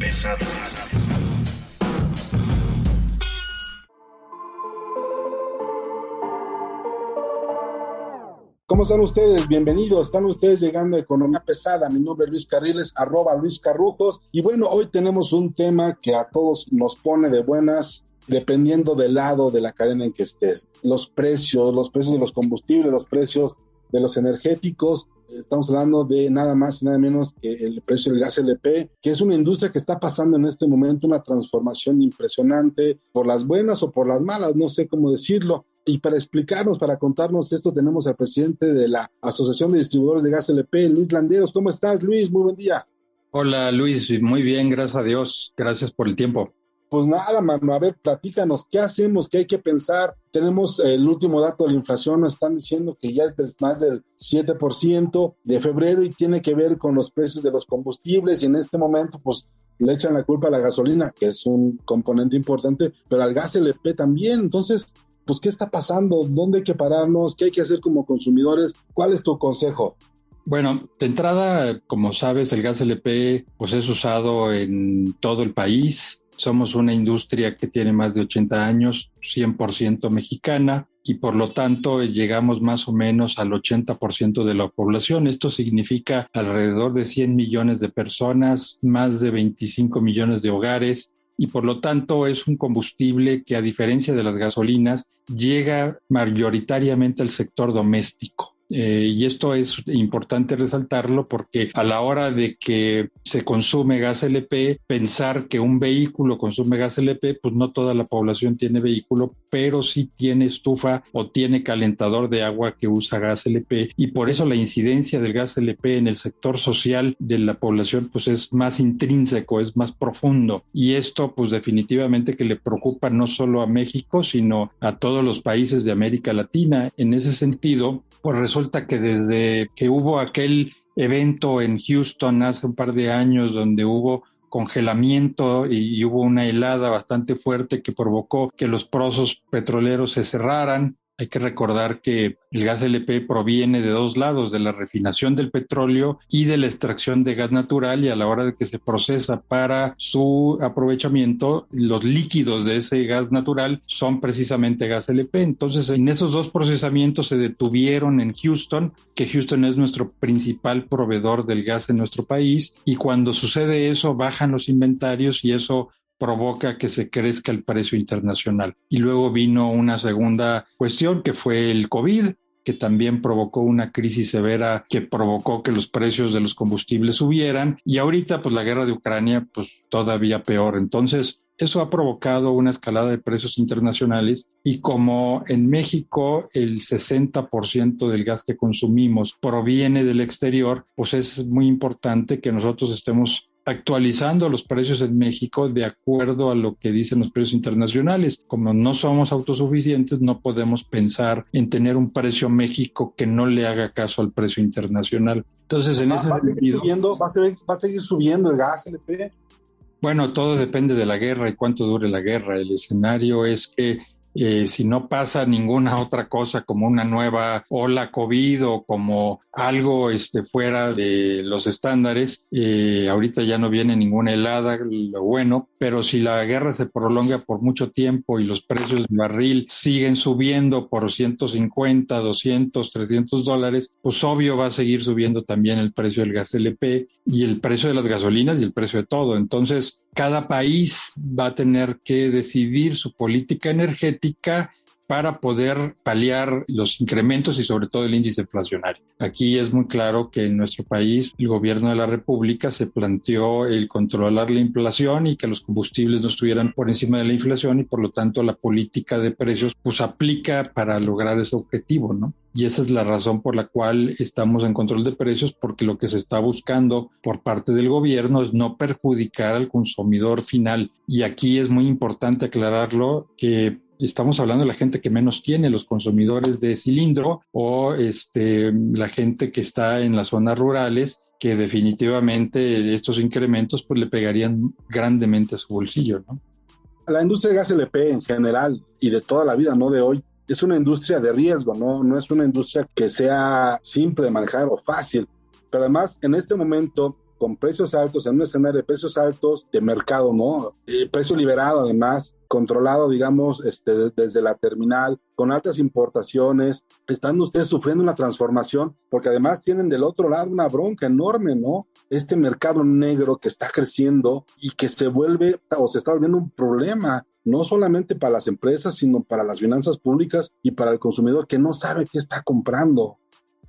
Pesada. ¿Cómo están ustedes? Bienvenidos. Están ustedes llegando a Economía Pesada. Mi nombre es Luis Carriles, arroba Luis Carrujos. Y bueno, hoy tenemos un tema que a todos nos pone de buenas dependiendo del lado de la cadena en que estés. Los precios, los precios de los combustibles, los precios de los energéticos. Estamos hablando de nada más y nada menos que el precio del gas LP, que es una industria que está pasando en este momento una transformación impresionante por las buenas o por las malas, no sé cómo decirlo. Y para explicarnos, para contarnos esto, tenemos al presidente de la Asociación de Distribuidores de Gas LP, Luis Landeros. ¿Cómo estás, Luis? Muy buen día. Hola, Luis. Muy bien, gracias a Dios. Gracias por el tiempo. Pues nada, mano, a ver, platícanos, ¿qué hacemos? ¿Qué hay que pensar? Tenemos el último dato de la inflación, nos están diciendo que ya es más del 7% de febrero y tiene que ver con los precios de los combustibles y en este momento, pues le echan la culpa a la gasolina, que es un componente importante, pero al gas LP también. Entonces, pues, ¿qué está pasando? ¿Dónde hay que pararnos? ¿Qué hay que hacer como consumidores? ¿Cuál es tu consejo? Bueno, de entrada, como sabes, el gas LP pues es usado en todo el país. Somos una industria que tiene más de 80 años, 100% mexicana, y por lo tanto llegamos más o menos al 80% de la población. Esto significa alrededor de 100 millones de personas, más de 25 millones de hogares, y por lo tanto es un combustible que a diferencia de las gasolinas llega mayoritariamente al sector doméstico. Eh, y esto es importante resaltarlo porque a la hora de que se consume gas LP, pensar que un vehículo consume gas LP, pues no toda la población tiene vehículo, pero sí tiene estufa o tiene calentador de agua que usa gas LP. Y por eso la incidencia del gas LP en el sector social de la población pues es más intrínseco, es más profundo. Y esto pues definitivamente que le preocupa no solo a México, sino a todos los países de América Latina. En ese sentido, pues resulta que desde que hubo aquel evento en Houston hace un par de años donde hubo congelamiento y, hubo una helada bastante fuerte que provocó que los pozos petroleros se cerraran, hay que recordar que el gas LP proviene de dos lados, de la refinación del petróleo y de la extracción de gas natural y a la hora de que se procesa para su aprovechamiento, los líquidos de ese gas natural son precisamente gas LP. Entonces, en esos dos procesamientos se detuvieron en Houston, que Houston es nuestro principal proveedor del gas en nuestro país, y cuando sucede eso, bajan los inventarios y eso provoca que se crezca el precio internacional. Y luego vino una segunda cuestión que fue el COVID, que también provocó una crisis severa que provocó que los precios de los combustibles subieran y ahorita pues la guerra de Ucrania pues todavía peor. Entonces eso ha provocado una escalada de precios internacionales y como en México el 60% del gas que consumimos proviene del exterior, pues es muy importante que nosotros estemos actualizando los precios en México de acuerdo a lo que dicen los precios internacionales. Como no somos autosuficientes, no podemos pensar en tener un precio México que no le haga caso al precio internacional. Entonces, en ese sentido... va, a seguir, subiendo el gas LP? Bueno, todo depende de la guerra y cuánto dure la guerra. El escenario es que eh, si no pasa ninguna otra cosa como una nueva ola COVID o como algo este, fuera de los estándares, eh, ahorita ya no viene ninguna helada, lo bueno, pero si la guerra se prolonga por mucho tiempo y los precios del barril siguen subiendo por 150, 200, 300 dólares, pues obvio va a seguir subiendo también el precio del gas LP y el precio de las gasolinas y el precio de todo. Entonces, cada país va a tener que decidir su política energética para poder paliar los incrementos y sobre todo el índice inflacionario. Aquí es muy claro que en nuestro país el gobierno de la República se planteó el controlar la inflación y que los combustibles no estuvieran por encima de la inflación y por lo tanto la política de precios pues aplica para lograr ese objetivo, ¿no? Y esa es la razón por la cual estamos en control de precios, porque lo que se está buscando por parte del gobierno es no perjudicar al consumidor final. Y aquí es muy importante aclararlo que estamos hablando de la gente que menos tiene, los consumidores de cilindro o este, la gente que está en las zonas rurales que definitivamente estos incrementos pues le pegarían grandemente a su bolsillo, ¿no? La industria de gas LP en general y de toda la vida, no de hoy, es una industria de riesgo, ¿no? No es una industria que sea simple de manejar o fácil. Pero además, en este momento, con precios altos, en un escenario de precios altos de mercado, ¿no? Eh, precio liberado además, controlado, digamos, este, desde la terminal, con altas importaciones, están ustedes sufriendo una transformación, porque además tienen del otro lado una bronca enorme, ¿no? Este mercado negro que está creciendo y que se vuelve o se está volviendo un problema no solamente para las empresas, sino para las finanzas públicas y para el consumidor que no sabe qué está comprando.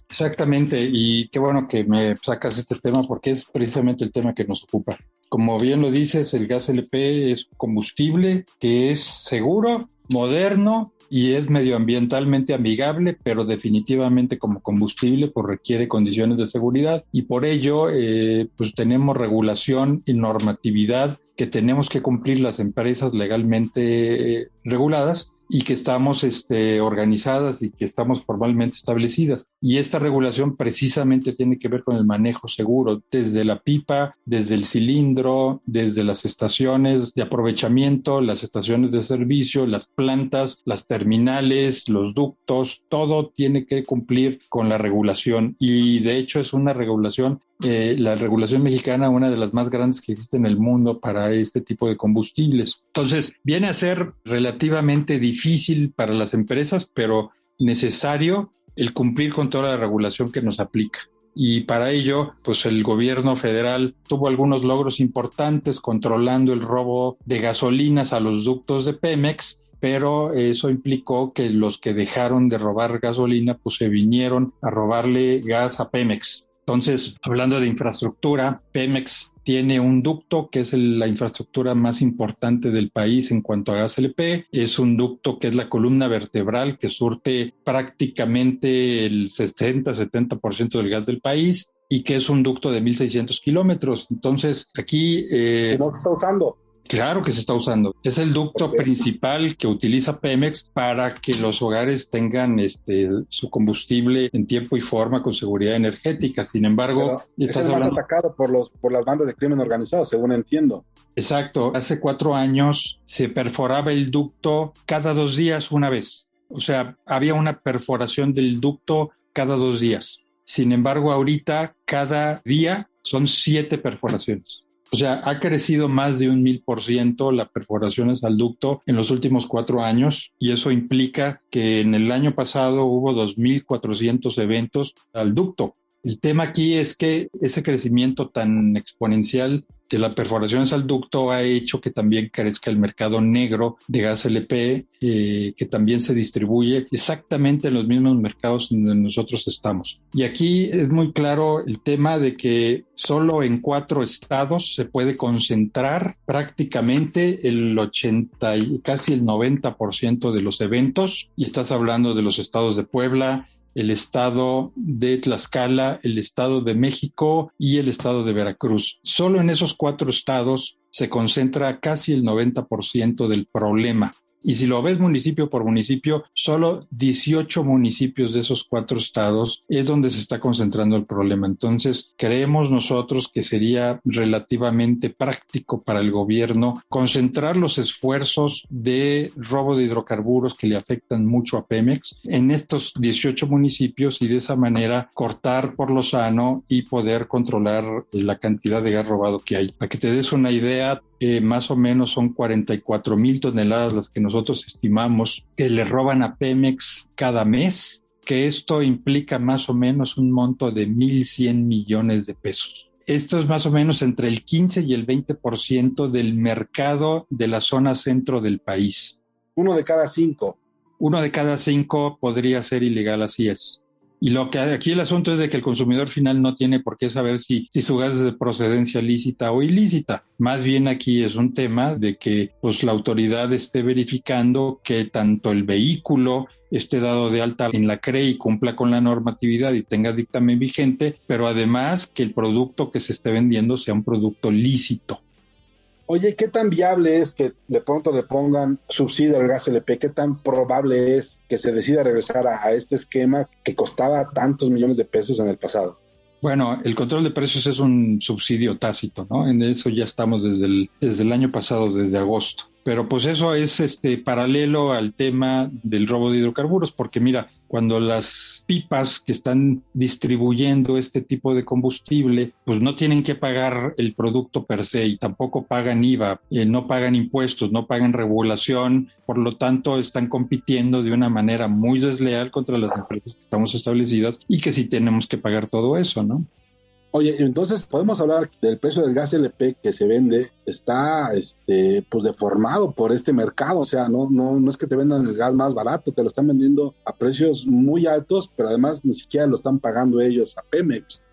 Exactamente, y qué bueno que me sacas este tema porque es precisamente el tema que nos ocupa. Como bien lo dices, el gas LP es combustible que es seguro, moderno y es medioambientalmente amigable, pero definitivamente como combustible pues requiere condiciones de seguridad y por ello eh, pues tenemos regulación y normatividad que tenemos que cumplir las empresas legalmente eh, reguladas y que estamos este, organizadas y que estamos formalmente establecidas. Y esta regulación precisamente tiene que ver con el manejo seguro, desde la pipa, desde el cilindro, desde las estaciones de aprovechamiento, las estaciones de servicio, las plantas, las terminales, los ductos, todo tiene que cumplir con la regulación. Y de hecho es una regulación eh, la regulación mexicana, una de las más grandes que existe en el mundo para este tipo de combustibles. Entonces, viene a ser relativamente difícil para las empresas, pero necesario el cumplir con toda la regulación que nos aplica. Y para ello, pues el gobierno federal tuvo algunos logros importantes controlando el robo de gasolinas a los ductos de Pemex, pero eso implicó que los que dejaron de robar gasolina, pues se vinieron a robarle gas a Pemex. Entonces, hablando de infraestructura, Pemex tiene un ducto que es la infraestructura más importante del país en cuanto a gas LP. Es un ducto que es la columna vertebral que surte prácticamente el 60-70% del gas del país y que es un ducto de 1.600 kilómetros. Entonces, aquí... Eh, no se está usando. Claro que se está usando. Es el ducto principal que utiliza Pemex para que los hogares tengan este su combustible en tiempo y forma con seguridad energética. Sin embargo, estás es atacado por los por las bandas de crimen organizado, según entiendo. Exacto. Hace cuatro años se perforaba el ducto cada dos días una vez. O sea, había una perforación del ducto cada dos días. Sin embargo, ahorita cada día son siete perforaciones. O sea, ha crecido más de un mil por ciento la perforaciones al ducto en los últimos cuatro años y eso implica que en el año pasado hubo 2.400 eventos al ducto. El tema aquí es que ese crecimiento tan exponencial de la perforación al ducto ha hecho que también crezca el mercado negro de gas LP, eh, que también se distribuye exactamente en los mismos mercados donde nosotros estamos. Y aquí es muy claro el tema de que solo en cuatro estados se puede concentrar prácticamente el 80 y casi el 90% de los eventos. Y estás hablando de los estados de Puebla, el estado de Tlaxcala, el estado de México y el estado de Veracruz. Solo en esos cuatro estados se concentra casi el 90% del problema. Y si lo ves municipio por municipio, solo 18 municipios de esos cuatro estados es donde se está concentrando el problema. Entonces, creemos nosotros que sería relativamente práctico para el gobierno concentrar los esfuerzos de robo de hidrocarburos que le afectan mucho a Pemex en estos 18 municipios y de esa manera cortar por lo sano y poder controlar la cantidad de gas robado que hay. Para que te des una idea, más o menos son 44 mil toneladas las que nosotros estimamos que le roban a Pemex cada mes, que esto implica más o menos un monto de 1.100 millones de pesos. Esto es más o menos entre el 15 y el 20% del mercado de la zona centro del país. Uno de cada cinco. Uno de cada cinco podría ser ilegal, así es. Y lo que aquí el asunto es de que el consumidor final no tiene por qué saber si, su gas es de procedencia lícita o ilícita. Más bien aquí es un tema de que pues la autoridad esté verificando que tanto el vehículo esté dado de alta en la CRE y cumpla con la normatividad y tenga dictamen vigente, pero además que el producto que se esté vendiendo sea un producto lícito. Oye, ¿qué tan viable es que de pronto le pongan subsidio al gas LP? ¿Qué tan probable es que se decida regresar a, a este esquema que costaba tantos millones de pesos en el pasado? Bueno, el control de precios es un subsidio tácito, ¿no? En eso ya estamos desde el, desde el año pasado, desde agosto. Pero pues eso es este paralelo al tema del robo de hidrocarburos, porque mira, cuando las pipas que están distribuyendo este tipo de combustible, pues no tienen que pagar el producto per se y tampoco pagan IVA, eh, no pagan impuestos, no pagan regulación, por lo tanto están compitiendo de una manera muy desleal contra las empresas que estamos establecidas y que sí tenemos que pagar todo eso, ¿no? Oye, entonces podemos hablar del precio del gas LP que se vende. Está este pues deformado por este mercado, o sea, no no no es que te vendan el gas más barato, te lo están vendiendo a precios muy altos, pero además ni siquiera lo están pagando ellos a Pemex.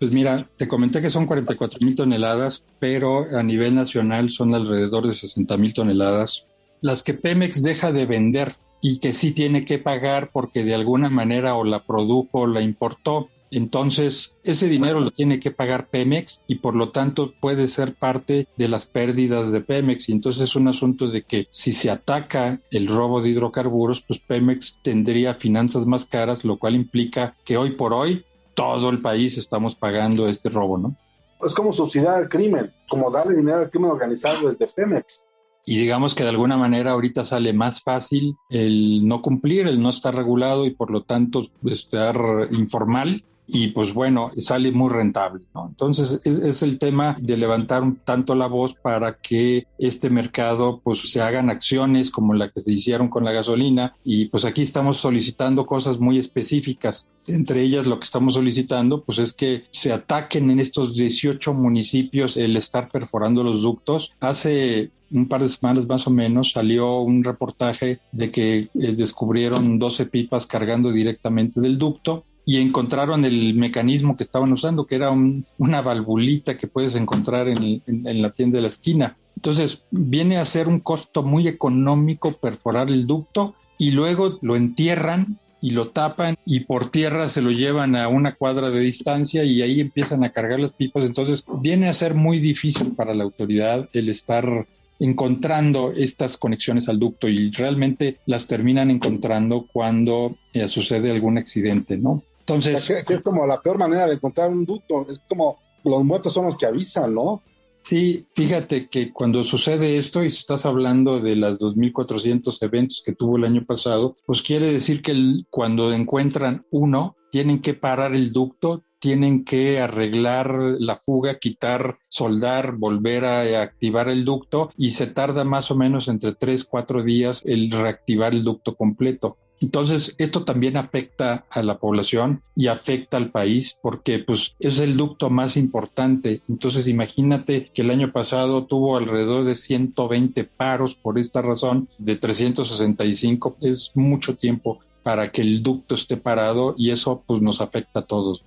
Pues mira, te comenté que son 44 mil toneladas, pero a nivel nacional son alrededor de 60 mil toneladas, las que Pemex deja de vender y que sí tiene que pagar porque de alguna manera o la produjo o la importó entonces, ese dinero lo tiene que pagar Pemex y por lo tanto puede ser parte de las pérdidas de Pemex. Y entonces es un asunto de que si se ataca el robo de hidrocarburos, pues Pemex tendría finanzas más caras, lo cual implica que hoy por hoy todo el país estamos pagando este robo, ¿no? Es como subsidiar al crimen, como darle dinero al crimen organizado desde Pemex. Y digamos que de alguna manera ahorita sale más fácil el no cumplir, el no estar regulado y por lo tanto estar informal y pues bueno, sale muy rentable. Entonces es, el tema de levantar tanto la voz para que este mercado pues se hagan acciones como la que se hicieron con la gasolina y pues aquí estamos solicitando cosas muy específicas. Entre ellas lo que estamos solicitando pues es que se ataquen en estos 18 municipios el estar perforando los ductos. Hace un par de semanas más o menos salió un reportaje de que eh, descubrieron 12 pipas cargando directamente del ducto y encontraron el mecanismo que estaban usando, que era una valvulita que puedes encontrar en, la tienda de la esquina. Entonces, viene a ser un costo muy económico perforar el ducto y luego lo entierran y lo tapan y por tierra se lo llevan a una cuadra de distancia y ahí empiezan a cargar las pipas. Entonces, viene a ser muy difícil para la autoridad el estar encontrando estas conexiones al ducto y realmente las terminan encontrando cuando eh, sucede algún accidente, ¿no? Entonces. es como la peor manera de encontrar un ducto. Es como los muertos son los que avisan, ¿no? Sí, fíjate que cuando sucede esto y estás hablando de las 2.400 eventos que tuvo el año pasado, pues quiere decir que cuando encuentran uno, tienen que parar el ducto, tienen que arreglar la fuga, quitar, soldar, volver a activar el ducto y se tarda más o menos entre 3, 4 días el reactivar el ducto completo. Entonces, esto también afecta a la población y afecta al país porque pues es el ducto más importante. Entonces, imagínate que el año pasado tuvo alrededor de 120 paros por esta razón, de 365 es mucho tiempo para que el ducto esté parado y eso pues nos afecta a todos,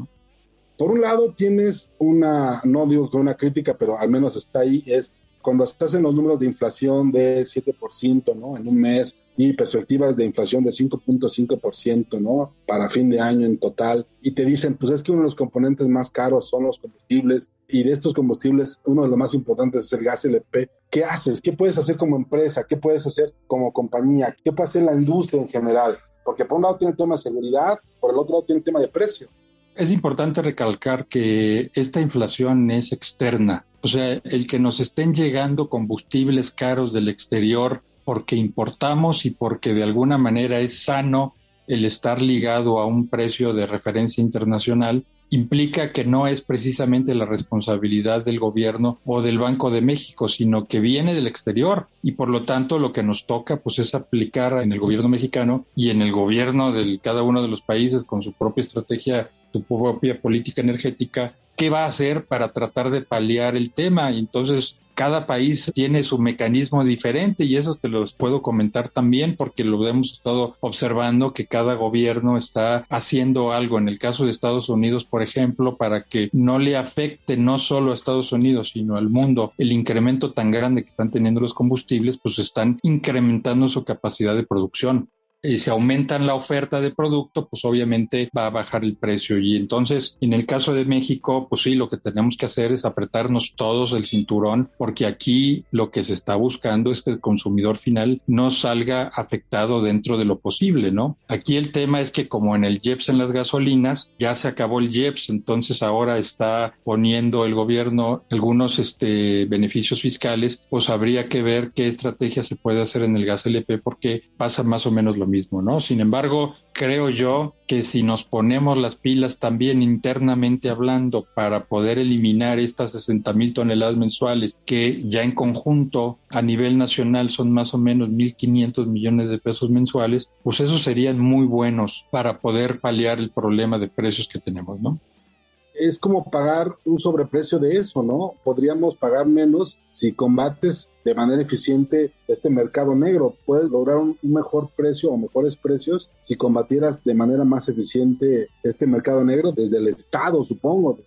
Por un lado tienes una, no digo que una crítica, pero al menos está ahí, es cuando estás en los números de inflación de 7%, ¿no? En un mes y perspectivas de inflación de 5.5%, ¿no? Para fin de año en total. Y te dicen, pues es que uno de los componentes más caros son los combustibles y de estos combustibles uno de los más importantes es el gas LP. ¿Qué haces? ¿Qué puedes hacer como empresa? ¿Qué puedes hacer como compañía? ¿Qué puede hacer la industria en general? Porque por un lado tiene el tema de seguridad, por el otro lado tiene el tema de precio. Es importante recalcar que esta inflación es externa, o sea, el que nos estén llegando combustibles caros del exterior porque importamos y porque de alguna manera es sano el estar ligado a un precio de referencia internacional, implica que no es precisamente la responsabilidad del gobierno o del Banco de México, sino que viene del exterior. Y por lo tanto lo que nos toca pues es aplicar en el gobierno mexicano y en el gobierno de cada uno de los países con su propia estrategia su propia política energética, ¿qué va a hacer para tratar de paliar el tema? Entonces cada país tiene su mecanismo diferente y eso te los puedo comentar también porque lo hemos estado observando que cada gobierno está haciendo algo. En el caso de Estados Unidos, por ejemplo, para que no le afecte no solo a Estados Unidos, sino al mundo el incremento tan grande que están teniendo los combustibles, pues están incrementando su capacidad de producción y si aumentan la oferta de producto, pues obviamente va a bajar el precio. Y entonces, en el caso de México, pues sí, lo que tenemos que hacer es apretarnos todos el cinturón, porque aquí lo que se está buscando es que el consumidor final no salga afectado dentro de lo posible, ¿no? Aquí el tema es que como en el JEPS en las gasolinas, ya se acabó el JEPS, entonces ahora está poniendo el gobierno algunos este, beneficios fiscales, pues habría que ver qué estrategia se puede hacer en el gas LP porque pasa más o menos lo mismo, ¿no? Sin embargo, creo yo que si nos ponemos las pilas también internamente hablando para poder eliminar estas 60 mil toneladas mensuales que ya en conjunto a nivel nacional son más o menos 1.500 millones de pesos mensuales, pues esos serían muy buenos para poder paliar el problema de precios que tenemos, ¿no? Es como pagar un sobreprecio de eso, ¿no? Podríamos pagar menos si combates de manera eficiente este mercado negro. Puedes lograr un, mejor precio o mejores precios si combatieras de manera más eficiente este mercado negro desde el Estado, supongo.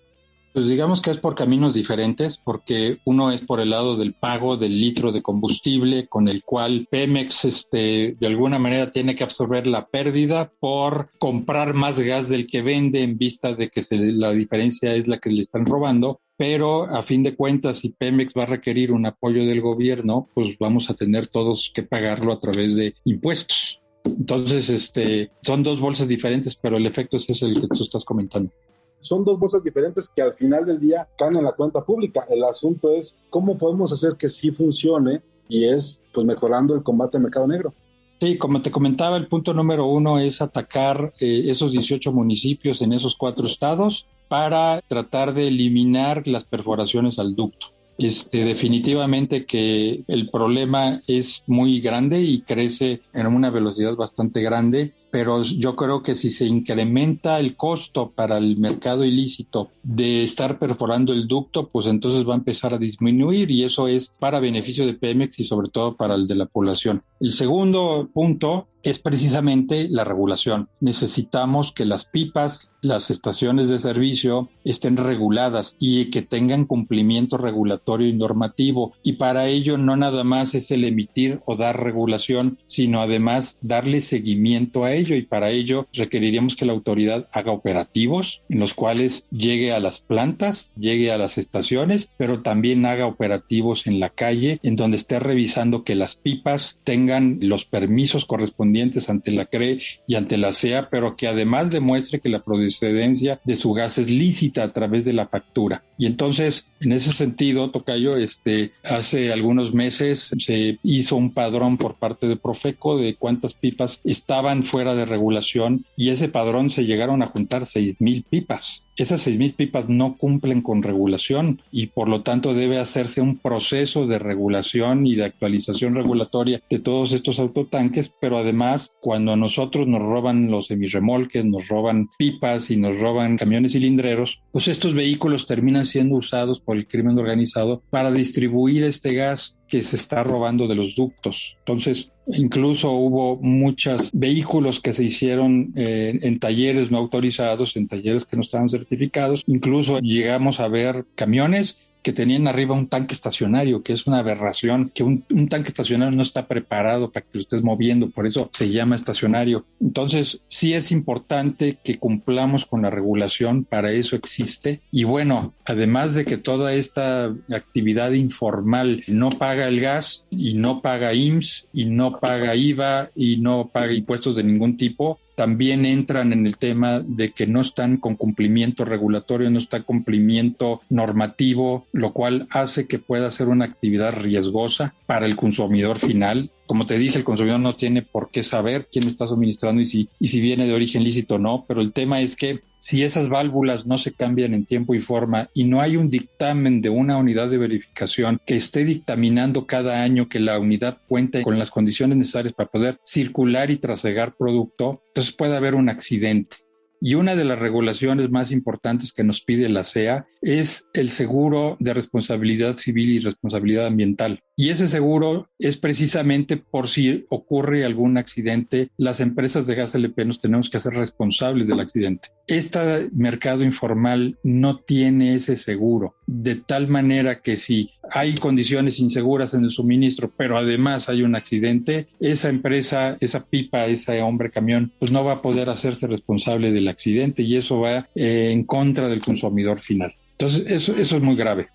Pues digamos que es por caminos diferentes, porque uno es por el lado del pago del litro de combustible, con el cual Pemex este, de alguna manera tiene que absorber la pérdida por comprar más gas del que vende en vista de que la diferencia es la que le están robando. Pero a fin de cuentas, si Pemex va a requerir un apoyo del gobierno, pues vamos a tener todos que pagarlo a través de impuestos. Entonces, este, son dos bolsas diferentes, pero el efecto es el que tú estás comentando son dos bolsas diferentes que al final del día caen en la cuenta pública. El asunto es cómo podemos hacer que sí funcione y es pues mejorando el combate al mercado negro. Sí, como te comentaba, el punto número uno es atacar eh, esos 18 municipios en esos cuatro estados para tratar de eliminar las perforaciones al ducto. Este, definitivamente que el problema es muy grande y crece en una velocidad bastante grande pero yo creo que si se incrementa el costo para el mercado ilícito de estar perforando el ducto, pues entonces va a empezar a disminuir y eso es para beneficio de Pemex y sobre todo para el de la población. El segundo punto es precisamente la regulación. Necesitamos que las pipas, las estaciones de servicio estén reguladas y que tengan cumplimiento regulatorio y normativo. Y para ello no nada más es el emitir o dar regulación, sino además darle seguimiento a ello. Y para ello requeriríamos que la autoridad haga operativos en los cuales llegue a las plantas, llegue a las estaciones, pero también haga operativos en la calle en donde esté revisando que las pipas tengan los permisos correspondientes ante la CRE y ante la CEA, pero que además demuestre que la procedencia de su gas es lícita a través de la factura. Y entonces, en ese sentido, Tocayo, este, hace algunos meses se hizo un padrón por parte de Profeco de cuántas pipas estaban fuera de regulación y ese padrón se llegaron a juntar seis mil pipas. Esas seis mil pipas no cumplen con regulación y por lo tanto debe hacerse un proceso de regulación y de actualización regulatoria de todos estos autotanques, pero además cuando a nosotros nos roban los semirremolques, nos roban pipas y nos roban camiones cilindreros, pues estos vehículos terminan siendo usados por el crimen organizado para distribuir este gas que se está robando de los ductos. Entonces, incluso hubo muchos vehículos que se hicieron eh, en talleres no autorizados, en talleres que no estaban certificados. Incluso llegamos a ver camiones que tenían arriba un tanque estacionario, que es una aberración, que un, tanque estacionario no está preparado para que lo estés moviendo, por eso se llama estacionario. Entonces, sí es importante que cumplamos con la regulación, para eso existe. Y bueno, además de que toda esta actividad informal no paga el gas y no paga IMSS y no paga IVA y no paga impuestos de ningún tipo, también entran en el tema de que no están con cumplimiento regulatorio, no está cumplimiento normativo, lo cual hace que pueda ser una actividad riesgosa para el consumidor final como te dije, el consumidor no tiene por qué saber quién está suministrando y si, y si viene de origen lícito o no, pero el tema es que si esas válvulas no se cambian en tiempo y forma y no hay un dictamen de una unidad de verificación que esté dictaminando cada año que la unidad cuente con las condiciones necesarias para poder circular y trasegar producto, entonces puede haber un accidente. Y una de las regulaciones más importantes que nos pide la CEA es el seguro de responsabilidad civil y responsabilidad ambiental. Y ese seguro es precisamente por si ocurre algún accidente, las empresas de gas LP nos tenemos que hacer responsables del accidente. Este mercado informal no tiene ese seguro, de tal manera que si hay condiciones inseguras en el suministro, pero además hay un accidente, esa empresa, esa pipa, ese hombre camión, pues no va a poder hacerse responsable del accidente y eso va eh, en contra del consumidor final. Entonces, eso, eso es muy grave.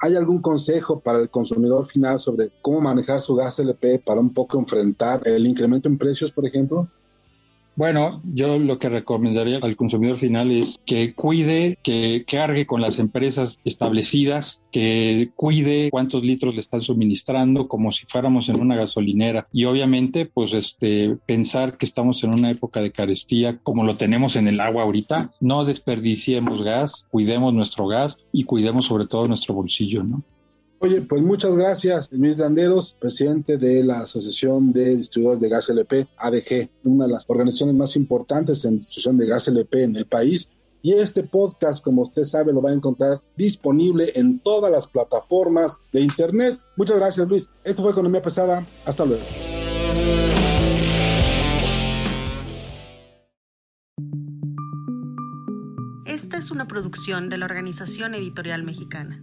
¿Hay algún consejo para el consumidor final sobre cómo manejar su gas LP para un poco enfrentar el incremento en precios, por ejemplo? Bueno, yo lo que recomendaría al consumidor final es que cuide, que cargue con las empresas establecidas, que cuide cuántos litros le están suministrando como si fuéramos en una gasolinera y obviamente pues este pensar que estamos en una época de carestía como lo tenemos en el agua ahorita, no desperdiciemos gas, cuidemos nuestro gas y cuidemos sobre todo nuestro bolsillo, ¿no? Oye, pues muchas gracias, Luis Landeros, presidente de la Asociación de Distribuidores de Gas LP, ADG, una de las organizaciones más importantes en distribución de gas LP en el país. Y este podcast, como usted sabe, lo va a encontrar disponible en todas las plataformas de Internet. Muchas gracias, Luis. Esto fue Economía Pesada. Hasta luego. Esta es una producción de la Organización Editorial Mexicana.